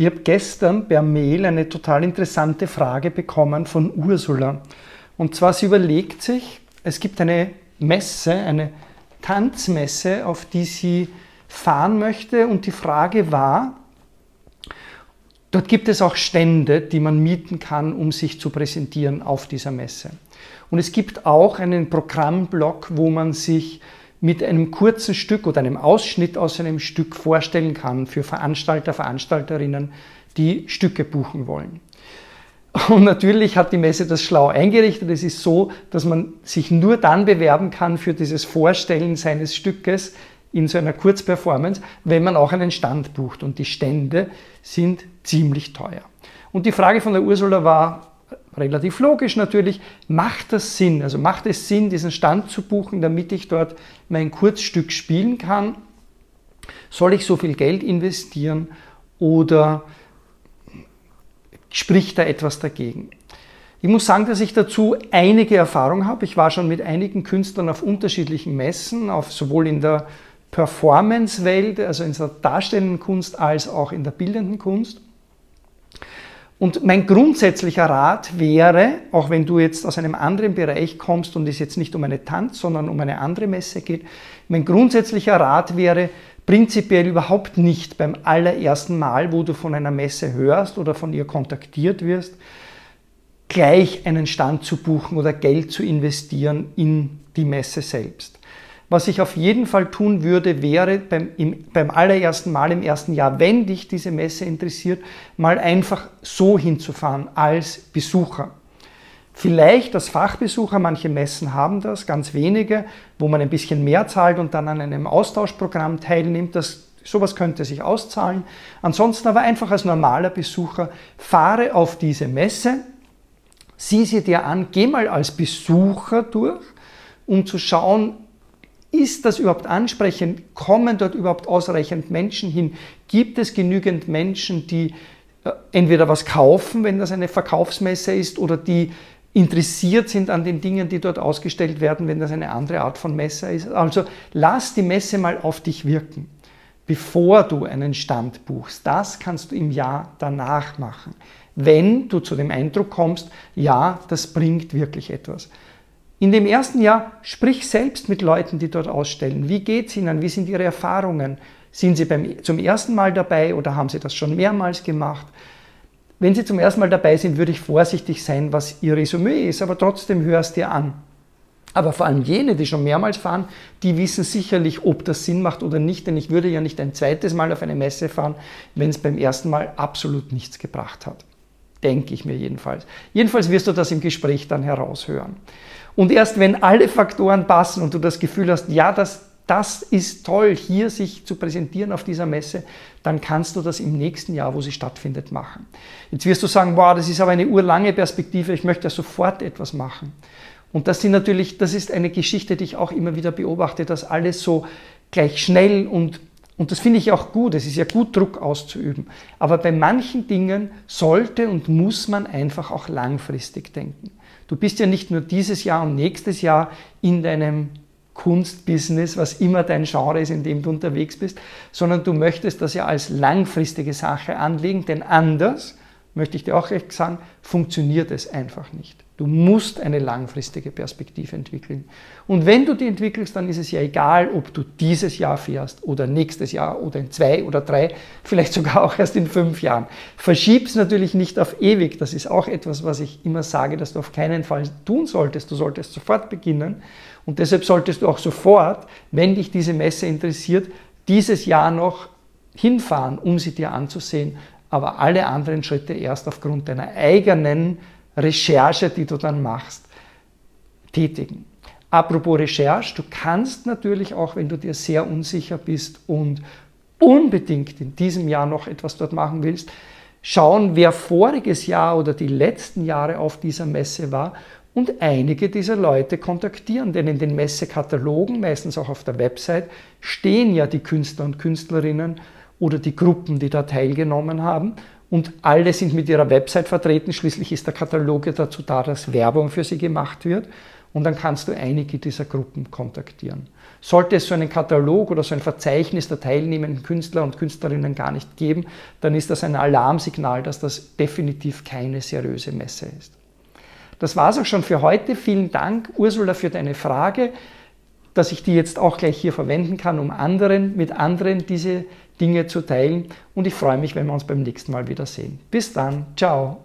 Ich habe gestern per Mail eine total interessante Frage bekommen von Ursula. Und zwar, sie überlegt sich, es gibt eine Messe, eine Tanzmesse, auf die sie fahren möchte. Und die Frage war, dort gibt es auch Stände, die man mieten kann, um sich zu präsentieren auf dieser Messe. Und es gibt auch einen Programmblock, wo man sich mit einem kurzen Stück oder einem Ausschnitt aus einem Stück vorstellen kann für Veranstalter, Veranstalterinnen, die Stücke buchen wollen. Und natürlich hat die Messe das schlau eingerichtet. Es ist so, dass man sich nur dann bewerben kann für dieses Vorstellen seines Stückes in so einer Kurzperformance, wenn man auch einen Stand bucht. Und die Stände sind ziemlich teuer. Und die Frage von der Ursula war, relativ logisch natürlich, macht das Sinn? Also macht es Sinn, diesen Stand zu buchen, damit ich dort mein Kurzstück spielen kann? Soll ich so viel Geld investieren oder spricht da etwas dagegen? Ich muss sagen, dass ich dazu einige Erfahrung habe. Ich war schon mit einigen Künstlern auf unterschiedlichen Messen, auf sowohl in der Performance-Welt, also in der darstellenden Kunst, als auch in der bildenden Kunst. Und mein grundsätzlicher Rat wäre, auch wenn du jetzt aus einem anderen Bereich kommst und es jetzt nicht um eine Tanz, sondern um eine andere Messe geht, mein grundsätzlicher Rat wäre, prinzipiell überhaupt nicht beim allerersten Mal, wo du von einer Messe hörst oder von ihr kontaktiert wirst, gleich einen Stand zu buchen oder Geld zu investieren in die Messe selbst. Was ich auf jeden Fall tun würde, wäre beim, im, beim allerersten Mal im ersten Jahr, wenn dich diese Messe interessiert, mal einfach so hinzufahren als Besucher. Vielleicht als Fachbesucher, manche Messen haben das, ganz wenige, wo man ein bisschen mehr zahlt und dann an einem Austauschprogramm teilnimmt. Das, sowas könnte sich auszahlen. Ansonsten aber einfach als normaler Besucher, fahre auf diese Messe, sieh sie dir an, geh mal als Besucher durch, um zu schauen, ist das überhaupt ansprechend? Kommen dort überhaupt ausreichend Menschen hin? Gibt es genügend Menschen, die äh, entweder was kaufen, wenn das eine Verkaufsmesse ist, oder die interessiert sind an den Dingen, die dort ausgestellt werden, wenn das eine andere Art von Messe ist. Also lass die Messe mal auf dich wirken, bevor du einen Stand buchst. Das kannst du im Jahr danach machen, wenn du zu dem Eindruck kommst, ja, das bringt wirklich etwas. In dem ersten Jahr sprich selbst mit Leuten, die dort ausstellen. Wie geht es ihnen? Wie sind ihre Erfahrungen? Sind sie beim, zum ersten Mal dabei oder haben sie das schon mehrmals gemacht? Wenn sie zum ersten Mal dabei sind, würde ich vorsichtig sein, was ihr Resümee ist, aber trotzdem hörst dir an. Aber vor allem jene, die schon mehrmals fahren, die wissen sicherlich, ob das Sinn macht oder nicht, denn ich würde ja nicht ein zweites Mal auf eine Messe fahren, wenn es beim ersten Mal absolut nichts gebracht hat. Denke ich mir jedenfalls. Jedenfalls wirst du das im Gespräch dann heraushören. Und erst wenn alle Faktoren passen und du das Gefühl hast, ja, das, das ist toll, hier sich zu präsentieren auf dieser Messe, dann kannst du das im nächsten Jahr, wo sie stattfindet, machen. Jetzt wirst du sagen, wow, das ist aber eine urlange Perspektive, ich möchte ja sofort etwas machen. Und das sind natürlich, das ist eine Geschichte, die ich auch immer wieder beobachte, dass alles so gleich schnell und und das finde ich auch gut, es ist ja gut, Druck auszuüben. Aber bei manchen Dingen sollte und muss man einfach auch langfristig denken. Du bist ja nicht nur dieses Jahr und nächstes Jahr in deinem Kunstbusiness, was immer dein Genre ist, in dem du unterwegs bist, sondern du möchtest das ja als langfristige Sache anlegen, denn anders, möchte ich dir auch recht sagen, funktioniert es einfach nicht. Du musst eine langfristige Perspektive entwickeln. Und wenn du die entwickelst, dann ist es ja egal, ob du dieses Jahr fährst oder nächstes Jahr oder in zwei oder drei, vielleicht sogar auch erst in fünf Jahren. Verschieb's natürlich nicht auf ewig. Das ist auch etwas, was ich immer sage, dass du auf keinen Fall tun solltest. Du solltest sofort beginnen. Und deshalb solltest du auch sofort, wenn dich diese Messe interessiert, dieses Jahr noch hinfahren, um sie dir anzusehen. Aber alle anderen Schritte erst aufgrund deiner eigenen Recherche, die du dann machst, tätigen. Apropos Recherche, du kannst natürlich auch, wenn du dir sehr unsicher bist und unbedingt in diesem Jahr noch etwas dort machen willst, schauen, wer voriges Jahr oder die letzten Jahre auf dieser Messe war und einige dieser Leute kontaktieren. Denn in den Messekatalogen, meistens auch auf der Website, stehen ja die Künstler und Künstlerinnen oder die Gruppen, die da teilgenommen haben und alle sind mit ihrer Website vertreten. Schließlich ist der Katalog ja dazu da, dass Werbung für sie gemacht wird. Und dann kannst du einige dieser Gruppen kontaktieren. Sollte es so einen Katalog oder so ein Verzeichnis der teilnehmenden Künstler und Künstlerinnen gar nicht geben, dann ist das ein Alarmsignal, dass das definitiv keine seriöse Messe ist. Das war es auch schon für heute. Vielen Dank, Ursula, für deine Frage, dass ich die jetzt auch gleich hier verwenden kann, um anderen, mit anderen diese Dinge zu teilen. Und ich freue mich, wenn wir uns beim nächsten Mal wiedersehen. Bis dann. Ciao.